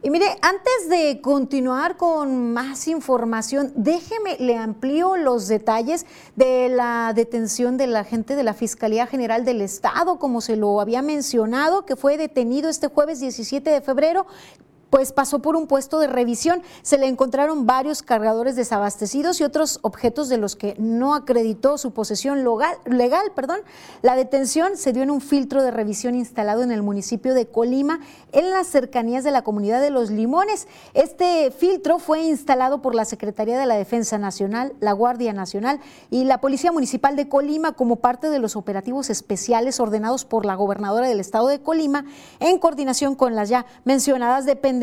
Antes de continuar con más información, déjeme, le amplío los detalles de la detención del agente de la Fiscalía General del Estado, como se lo había mencionado, que fue detenido este jueves 17 de febrero pues pasó por un puesto de revisión. Se le encontraron varios cargadores desabastecidos y otros objetos de los que no acreditó su posesión legal. Perdón. La detención se dio en un filtro de revisión instalado en el municipio de Colima, en las cercanías de la comunidad de Los Limones. Este filtro fue instalado por la Secretaría de la Defensa Nacional, la Guardia Nacional y la Policía Municipal de Colima como parte de los operativos especiales ordenados por la gobernadora del estado de Colima en coordinación con las ya mencionadas dependencias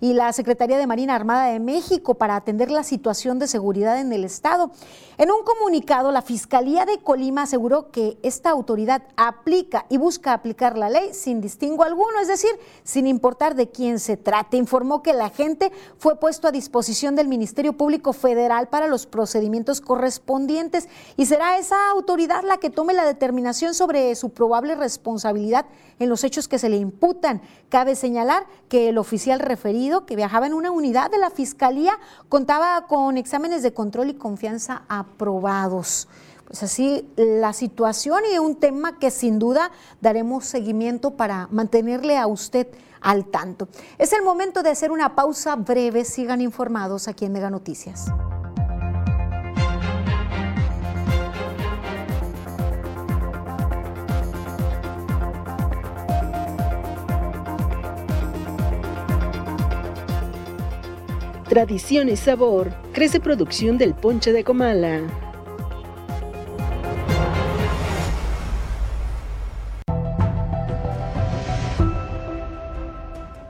y la Secretaría de Marina Armada de México para atender la situación de seguridad en el Estado. En un comunicado, la Fiscalía de Colima aseguró que esta autoridad aplica y busca aplicar la ley sin distingo alguno, es decir, sin importar de quién se trate. Informó que el agente fue puesto a disposición del Ministerio Público Federal para los procedimientos correspondientes y será esa autoridad la que tome la determinación sobre su probable responsabilidad en los hechos que se le imputan. Cabe señalar que el oficial referido, que viajaba en una unidad de la Fiscalía, contaba con exámenes de control y confianza aprobados. Pues así la situación y un tema que sin duda daremos seguimiento para mantenerle a usted al tanto. Es el momento de hacer una pausa breve. Sigan informados aquí en Mega Noticias. Tradición y sabor. Crece producción del ponche de Comala.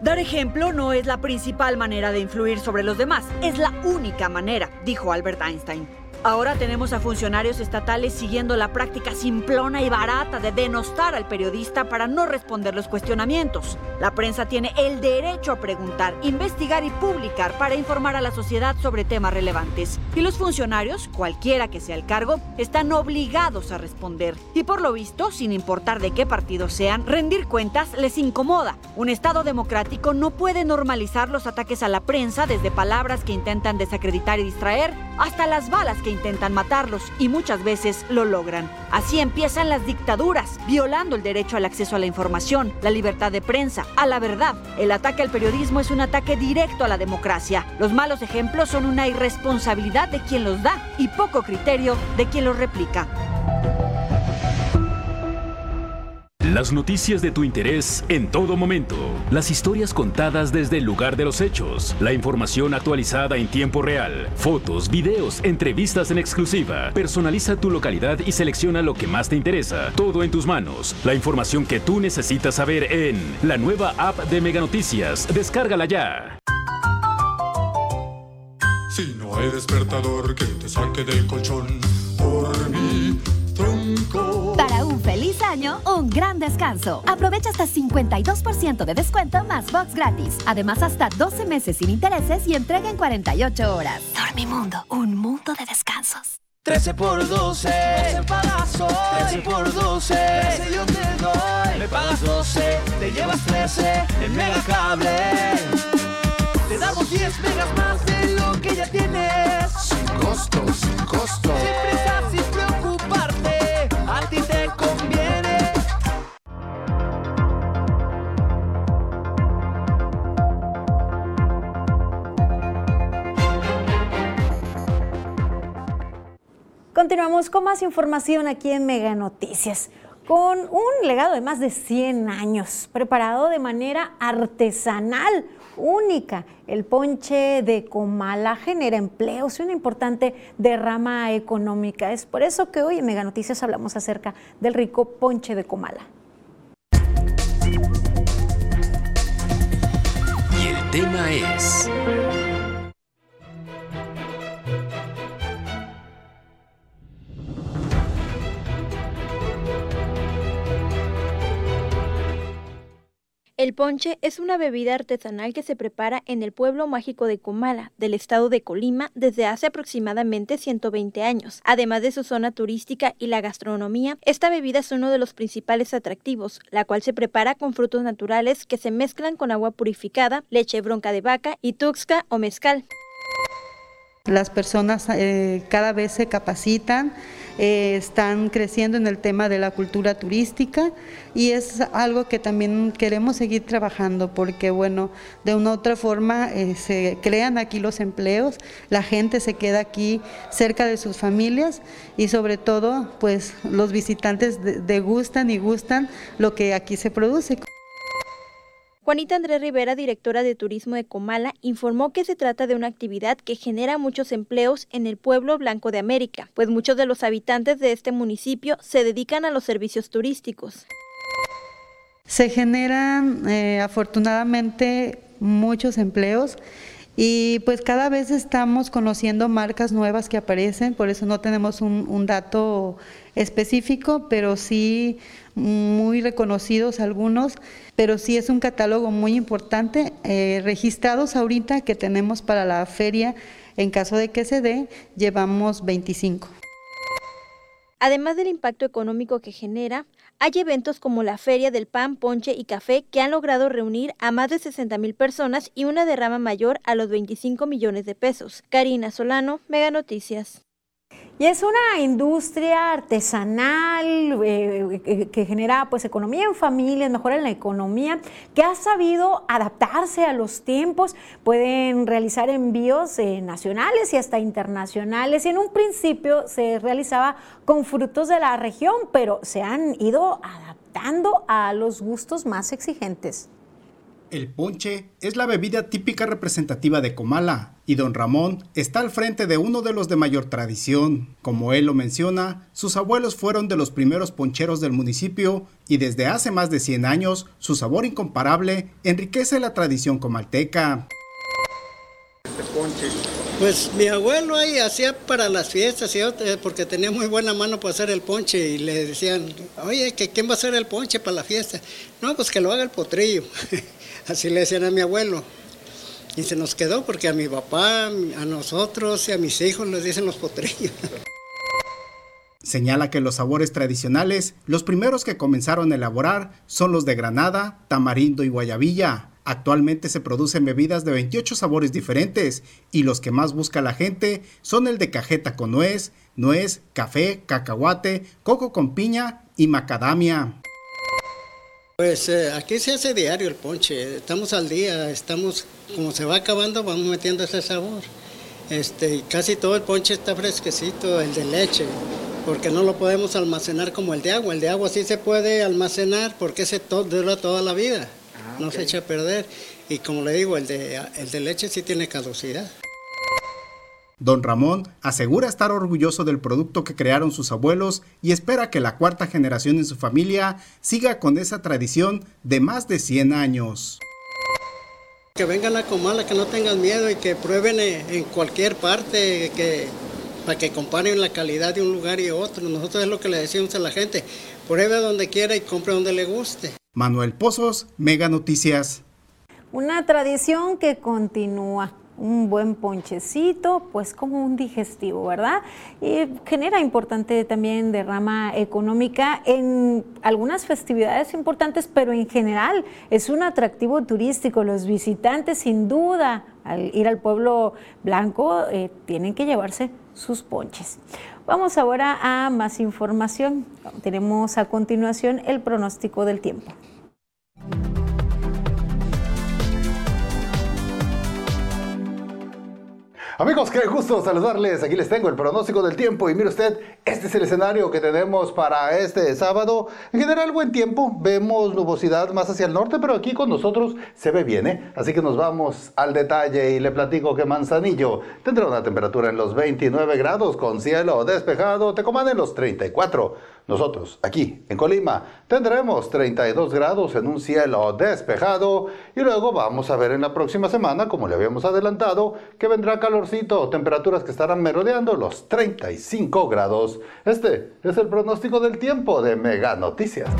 Dar ejemplo no es la principal manera de influir sobre los demás, es la única manera, dijo Albert Einstein. Ahora tenemos a funcionarios estatales siguiendo la práctica simplona y barata de denostar al periodista para no responder los cuestionamientos. La prensa tiene el derecho a preguntar, investigar y publicar para informar a la sociedad sobre temas relevantes. Y los funcionarios, cualquiera que sea el cargo, están obligados a responder. Y por lo visto, sin importar de qué partido sean, rendir cuentas les incomoda. Un Estado democrático no puede normalizar los ataques a la prensa desde palabras que intentan desacreditar y distraer hasta las balas que intentan matarlos y muchas veces lo logran. Así empiezan las dictaduras, violando el derecho al acceso a la información, la libertad de prensa, a la verdad. El ataque al periodismo es un ataque directo a la democracia. Los malos ejemplos son una irresponsabilidad de quien los da y poco criterio de quien los replica. Las noticias de tu interés en todo momento. Las historias contadas desde el lugar de los hechos. La información actualizada en tiempo real. Fotos, videos, entrevistas en exclusiva. Personaliza tu localidad y selecciona lo que más te interesa. Todo en tus manos. La información que tú necesitas saber en la nueva app de Mega Noticias. Descárgala ya. Si no hay despertador que te saque del colchón, por tronco. Para un feliz año, un gran descanso. Aprovecha hasta 52% de descuento más box gratis. Además, hasta 12 meses sin intereses y entrega en 48 horas. Dormimundo, un mundo de descansos. 13 por 12, 12 pagas hoy. 13 por 12, 13 yo te doy. Me pagas 12, te llevas 13 en Mega Cable. Te damos 10 megas más de lo que ya tienes. Sin costo, sin costo. Sin prisa, sin Continuamos con más información aquí en Mega Noticias. Con un legado de más de 100 años, preparado de manera artesanal, única. El ponche de Comala genera empleos y una importante derrama económica. Es por eso que hoy en Mega Noticias hablamos acerca del rico ponche de Comala. Y el tema es... El ponche es una bebida artesanal que se prepara en el pueblo mágico de Comala, del estado de Colima, desde hace aproximadamente 120 años. Además de su zona turística y la gastronomía, esta bebida es uno de los principales atractivos, la cual se prepara con frutos naturales que se mezclan con agua purificada, leche bronca de vaca y tuxca o mezcal. Las personas eh, cada vez se capacitan, eh, están creciendo en el tema de la cultura turística y es algo que también queremos seguir trabajando porque, bueno, de una u otra forma eh, se crean aquí los empleos, la gente se queda aquí cerca de sus familias y sobre todo, pues los visitantes degustan y gustan lo que aquí se produce. Juanita Andrés Rivera, directora de Turismo de Comala, informó que se trata de una actividad que genera muchos empleos en el pueblo blanco de América, pues muchos de los habitantes de este municipio se dedican a los servicios turísticos. Se generan eh, afortunadamente muchos empleos y pues cada vez estamos conociendo marcas nuevas que aparecen, por eso no tenemos un dato específico, pero sí muy reconocidos algunos, pero sí es un catálogo muy importante. Eh, registrados ahorita que tenemos para la feria, en caso de que se dé, llevamos 25. Además del impacto económico que genera, hay eventos como la Feria del Pan, Ponche y Café que han logrado reunir a más de 60 mil personas y una derrama mayor a los 25 millones de pesos. Karina Solano, Mega Noticias. Y es una industria artesanal eh, que genera pues economía en familias, mejora en la economía, que ha sabido adaptarse a los tiempos, pueden realizar envíos eh, nacionales y hasta internacionales. Y en un principio se realizaba con frutos de la región, pero se han ido adaptando a los gustos más exigentes. El ponche es la bebida típica representativa de Comala y don Ramón está al frente de uno de los de mayor tradición. Como él lo menciona, sus abuelos fueron de los primeros poncheros del municipio y desde hace más de 100 años su sabor incomparable enriquece la tradición comalteca. Este ponche. Pues mi abuelo ahí hacía para las fiestas, eh, porque tenía muy buena mano para hacer el ponche y le decían, oye, ¿quién va a hacer el ponche para la fiesta? No, pues que lo haga el potrillo. Así le decían a mi abuelo. Y se nos quedó porque a mi papá, a nosotros y a mis hijos les dicen los potrillos. Señala que los sabores tradicionales, los primeros que comenzaron a elaborar son los de granada, tamarindo y guayabilla. Actualmente se producen bebidas de 28 sabores diferentes y los que más busca la gente son el de cajeta con nuez, nuez, café, cacahuate, coco con piña y macadamia. Pues eh, aquí se hace diario el ponche, estamos al día, estamos, como se va acabando, vamos metiendo ese sabor. Este, casi todo el ponche está fresquecito, el de leche, porque no lo podemos almacenar como el de agua. El de agua sí se puede almacenar porque ese dura toda la vida, ah, no se echa a perder. Y como le digo, el de, el de leche sí tiene caducidad. Don Ramón asegura estar orgulloso del producto que crearon sus abuelos y espera que la cuarta generación en su familia siga con esa tradición de más de 100 años. Que vengan a Comala, que no tengan miedo y que prueben en cualquier parte, que, para que comparen la calidad de un lugar y otro. Nosotros es lo que le decimos a la gente, pruebe donde quiera y compre donde le guste. Manuel Pozos, Mega Noticias. Una tradición que continúa un buen ponchecito, pues como un digestivo, ¿verdad? Y genera importante también derrama económica en algunas festividades importantes, pero en general es un atractivo turístico. Los visitantes, sin duda, al ir al pueblo blanco, eh, tienen que llevarse sus ponches. Vamos ahora a más información. Tenemos a continuación el pronóstico del tiempo. Amigos, qué gusto saludarles. Aquí les tengo el pronóstico del tiempo y mire usted, este es el escenario que tenemos para este sábado. En general, buen tiempo. Vemos nubosidad más hacia el norte, pero aquí con nosotros se ve bien, ¿eh? Así que nos vamos al detalle y le platico que Manzanillo tendrá una temperatura en los 29 grados con cielo despejado, te en los 34. Nosotros, aquí en Colima, tendremos 32 grados en un cielo despejado y luego vamos a ver en la próxima semana, como le habíamos adelantado, que vendrá calorcito, temperaturas que estarán merodeando los 35 grados. Este es el pronóstico del tiempo de Mega Noticias.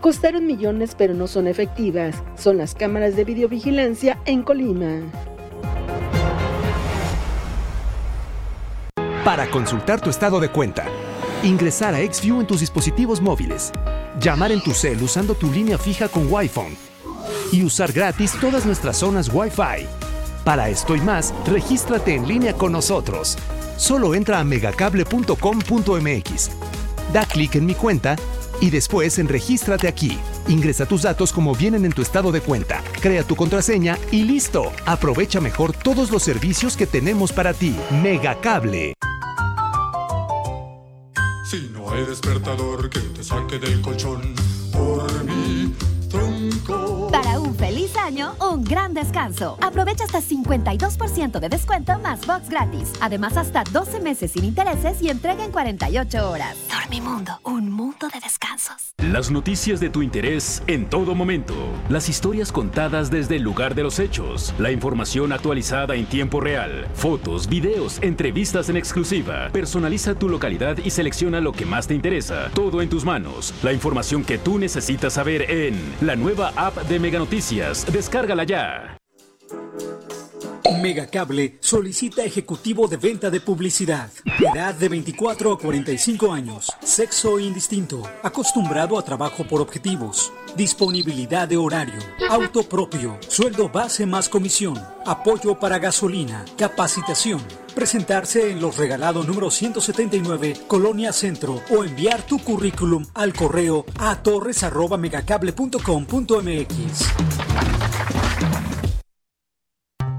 Costaron millones pero no son efectivas. Son las cámaras de videovigilancia en Colima. Para consultar tu estado de cuenta, ingresar a XView en tus dispositivos móviles, llamar en tu cel usando tu línea fija con Wi-Fi y usar gratis todas nuestras zonas Wi-Fi. Para esto y más, regístrate en línea con nosotros. Solo entra a megacable.com.mx. Da clic en mi cuenta y después en Regístrate aquí. Ingresa tus datos como vienen en tu estado de cuenta, crea tu contraseña y listo. Aprovecha mejor todos los servicios que tenemos para ti. Megacable. Si no hay despertador que te saque del colchón, por tronco. Para un feliz año, un gran descanso. Aprovecha hasta 52% de descuento más box gratis. Además, hasta 12 meses sin intereses y entrega en 48 horas. Dormimundo, un mundo de descansos. Las noticias de tu interés en todo momento. Las historias contadas desde el lugar de los hechos. La información actualizada en tiempo real. Fotos, videos, entrevistas en exclusiva. Personaliza tu localidad y selecciona lo que más te interesa. Todo en tus manos. La información que tú necesitas saber en la nueva app de Mega Noticias. Descárgala ya. Megacable solicita ejecutivo de venta de publicidad. Edad de 24 a 45 años. Sexo indistinto. Acostumbrado a trabajo por objetivos. Disponibilidad de horario. Auto propio. Sueldo base más comisión. Apoyo para gasolina. Capacitación. Presentarse en los regalados número 179, Colonia Centro, o enviar tu currículum al correo a torres.megacable.com.mx.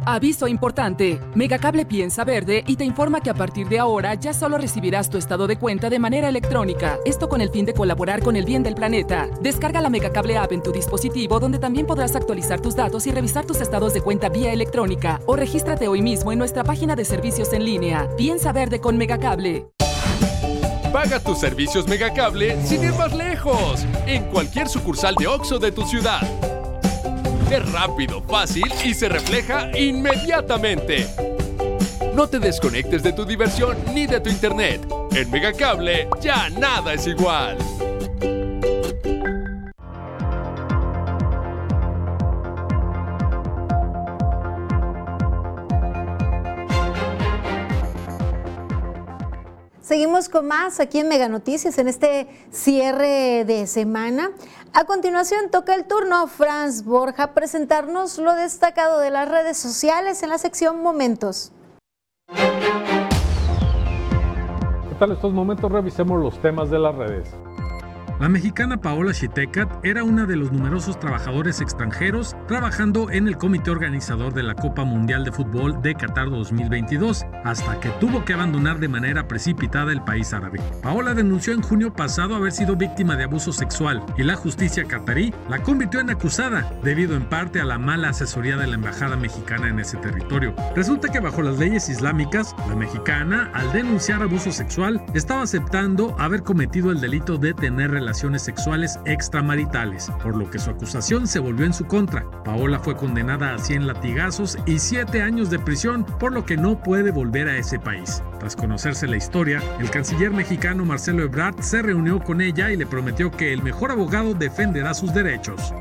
Aviso importante. Megacable piensa verde y te informa que a partir de ahora ya solo recibirás tu estado de cuenta de manera electrónica. Esto con el fin de colaborar con el bien del planeta. Descarga la Megacable app en tu dispositivo donde también podrás actualizar tus datos y revisar tus estados de cuenta vía electrónica o regístrate hoy mismo en nuestra página de servicios en línea. Piensa verde con Megacable. Paga tus servicios Megacable sin ir más lejos en cualquier sucursal de OXO de tu ciudad. Es rápido, fácil y se refleja inmediatamente. No te desconectes de tu diversión ni de tu internet. En Megacable ya nada es igual. Seguimos con más aquí en Mega Noticias en este cierre de semana. A continuación toca el turno a Franz Borja presentarnos lo destacado de las redes sociales en la sección Momentos. ¿Qué tal estos momentos? Revisemos los temas de las redes. La mexicana Paola Chitecat era una de los numerosos trabajadores extranjeros trabajando en el comité organizador de la Copa Mundial de Fútbol de Qatar 2022, hasta que tuvo que abandonar de manera precipitada el país árabe. Paola denunció en junio pasado haber sido víctima de abuso sexual y la justicia catarí la convirtió en acusada, debido en parte a la mala asesoría de la embajada mexicana en ese territorio. Resulta que bajo las leyes islámicas, la mexicana, al denunciar abuso sexual, estaba aceptando haber cometido el delito de tener relaciones sexuales extramaritales, por lo que su acusación se volvió en su contra. Paola fue condenada a 100 latigazos y 7 años de prisión, por lo que no puede volver a ese país. Tras conocerse la historia, el canciller mexicano Marcelo Ebrard se reunió con ella y le prometió que el mejor abogado defenderá sus derechos.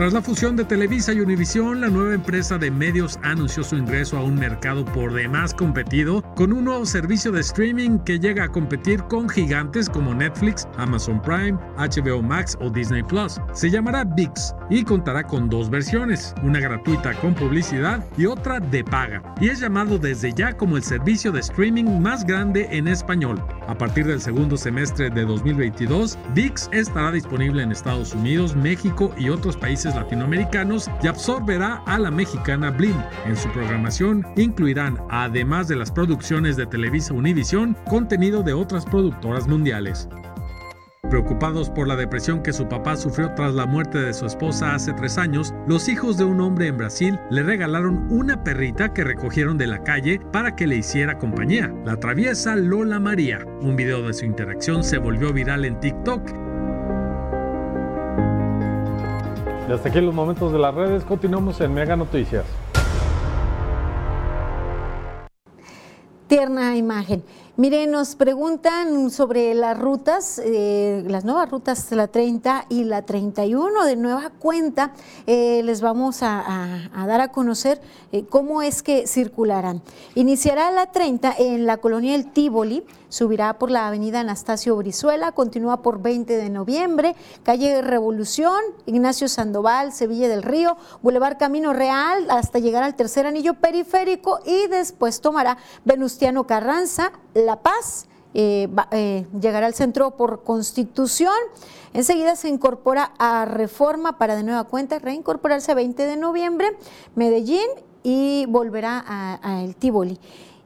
Tras la fusión de Televisa y Univisión, la nueva empresa de medios anunció su ingreso a un mercado por demás competido con un nuevo servicio de streaming que llega a competir con gigantes como Netflix, Amazon Prime, HBO Max o Disney Plus. Se llamará VIX y contará con dos versiones, una gratuita con publicidad y otra de paga, y es llamado desde ya como el servicio de streaming más grande en español. A partir del segundo semestre de 2022, VIX estará disponible en Estados Unidos, México y otros países latinoamericanos y absorberá a la mexicana Blim. En su programación incluirán, además de las producciones de Televisa Univisión, contenido de otras productoras mundiales. Preocupados por la depresión que su papá sufrió tras la muerte de su esposa hace tres años, los hijos de un hombre en Brasil le regalaron una perrita que recogieron de la calle para que le hiciera compañía, la traviesa Lola María. Un video de su interacción se volvió viral en TikTok y hasta aquí los momentos de las redes. Continuamos en Mega Noticias. tierna imagen. Mire, nos preguntan sobre las rutas, eh, las nuevas rutas, la 30 y la 31 de nueva cuenta. Eh, les vamos a, dar a conocer eh, cómo es que circularán. Iniciará la 30 en la colonia El Tívoli, subirá por la avenida Anastasio Brizuela, continúa por 20 de noviembre, calle Revolución, Ignacio Sandoval, Sevilla del Río, Boulevard Camino Real, hasta llegar al tercer anillo periférico y después tomará Venustiano Carranza, La Paz, eh, eh, llegará al centro por constitución. Enseguida se incorpora a Reforma para de nueva cuenta reincorporarse a 20 de noviembre, Medellín y volverá a, El Tívoli.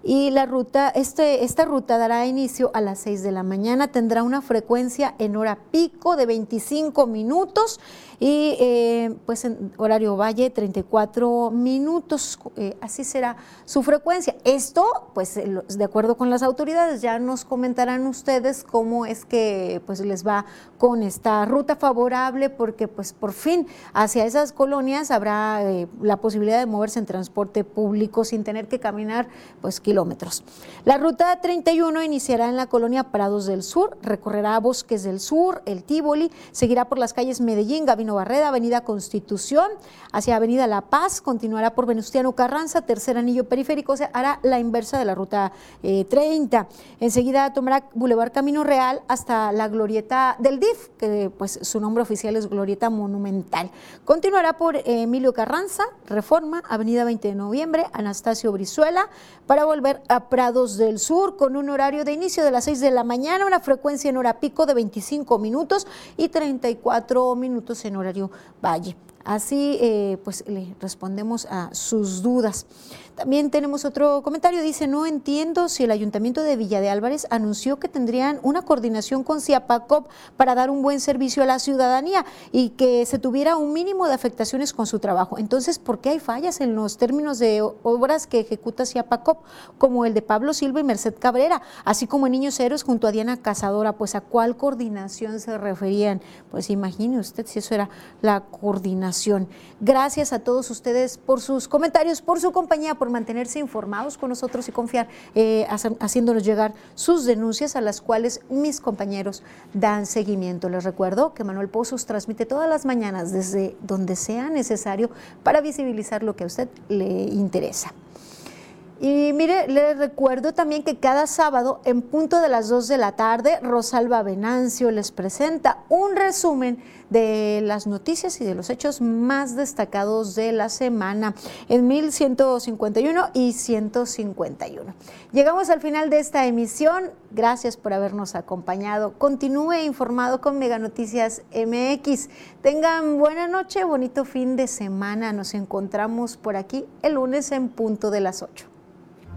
Y la ruta, este, esta ruta dará inicio a las 6 de la mañana, tendrá una frecuencia en hora pico de 25 minutos y eh, pues en horario valle 34 minutos, eh, así será su frecuencia. Esto, pues eh, de acuerdo con las autoridades, ya nos comentarán ustedes cómo es que pues les va con esta ruta favorable, porque pues por fin hacia esas colonias habrá la posibilidad de moverse en transporte público sin tener que caminar pues kilómetros. La ruta 31 iniciará en la colonia Prados del Sur, recorrerá Bosques del Sur, el Tívoli, seguirá por las calles Medellín, Gabino Barreda, Avenida Constitución, hacia Avenida La Paz, continuará por Venustiano Carranza, tercer anillo periférico, o sea, hará la inversa de la ruta 30. Eh, Enseguida tomará Boulevard Camino Real hasta la glorieta del DIF, que pues su nombre oficial es Glorieta Monumental. Continuará por Emilio Carranza, Reforma, Avenida 20 de Noviembre, Anastasio Brizuela, para volver a Prados del Sur con un horario de inicio de las 6 de la mañana, una frecuencia en hora pico de 25 minutos y 34 minutos en horario valle. Así eh, pues le respondemos a sus dudas. También tenemos otro comentario, dice, no entiendo si el Ayuntamiento de Villa de Álvarez anunció que tendrían una coordinación con CIAPACOP para dar un buen servicio a la ciudadanía y que se tuviera un mínimo de afectaciones con su trabajo. Entonces, ¿por qué hay fallas en los términos de obras que ejecuta CIAPACOP, como el de Pablo Silva y Merced Cabrera, así como en Niños Héroes junto a Diana Cazadora? Pues, ¿a cuál coordinación se referían? Pues imagine usted si eso era la coordinación. Gracias a todos ustedes por sus comentarios, por su compañía, por mantenerse informados con nosotros y confiar, eh, haciéndonos llegar sus denuncias a las cuales mis compañeros dan seguimiento. Les recuerdo que Manuel Pozos transmite todas las mañanas desde donde sea necesario para visibilizar lo que a usted le interesa. Y mire, le recuerdo también que cada sábado, en punto de las 2 de la tarde, Rosalba Venancio les presenta un resumen de las noticias y de los hechos más destacados de la semana en 1151 y 151. Llegamos al final de esta emisión. Gracias por habernos acompañado. Continúe informado con Mega Noticias MX. Tengan buena noche, bonito fin de semana. Nos encontramos por aquí el lunes en punto de las 8.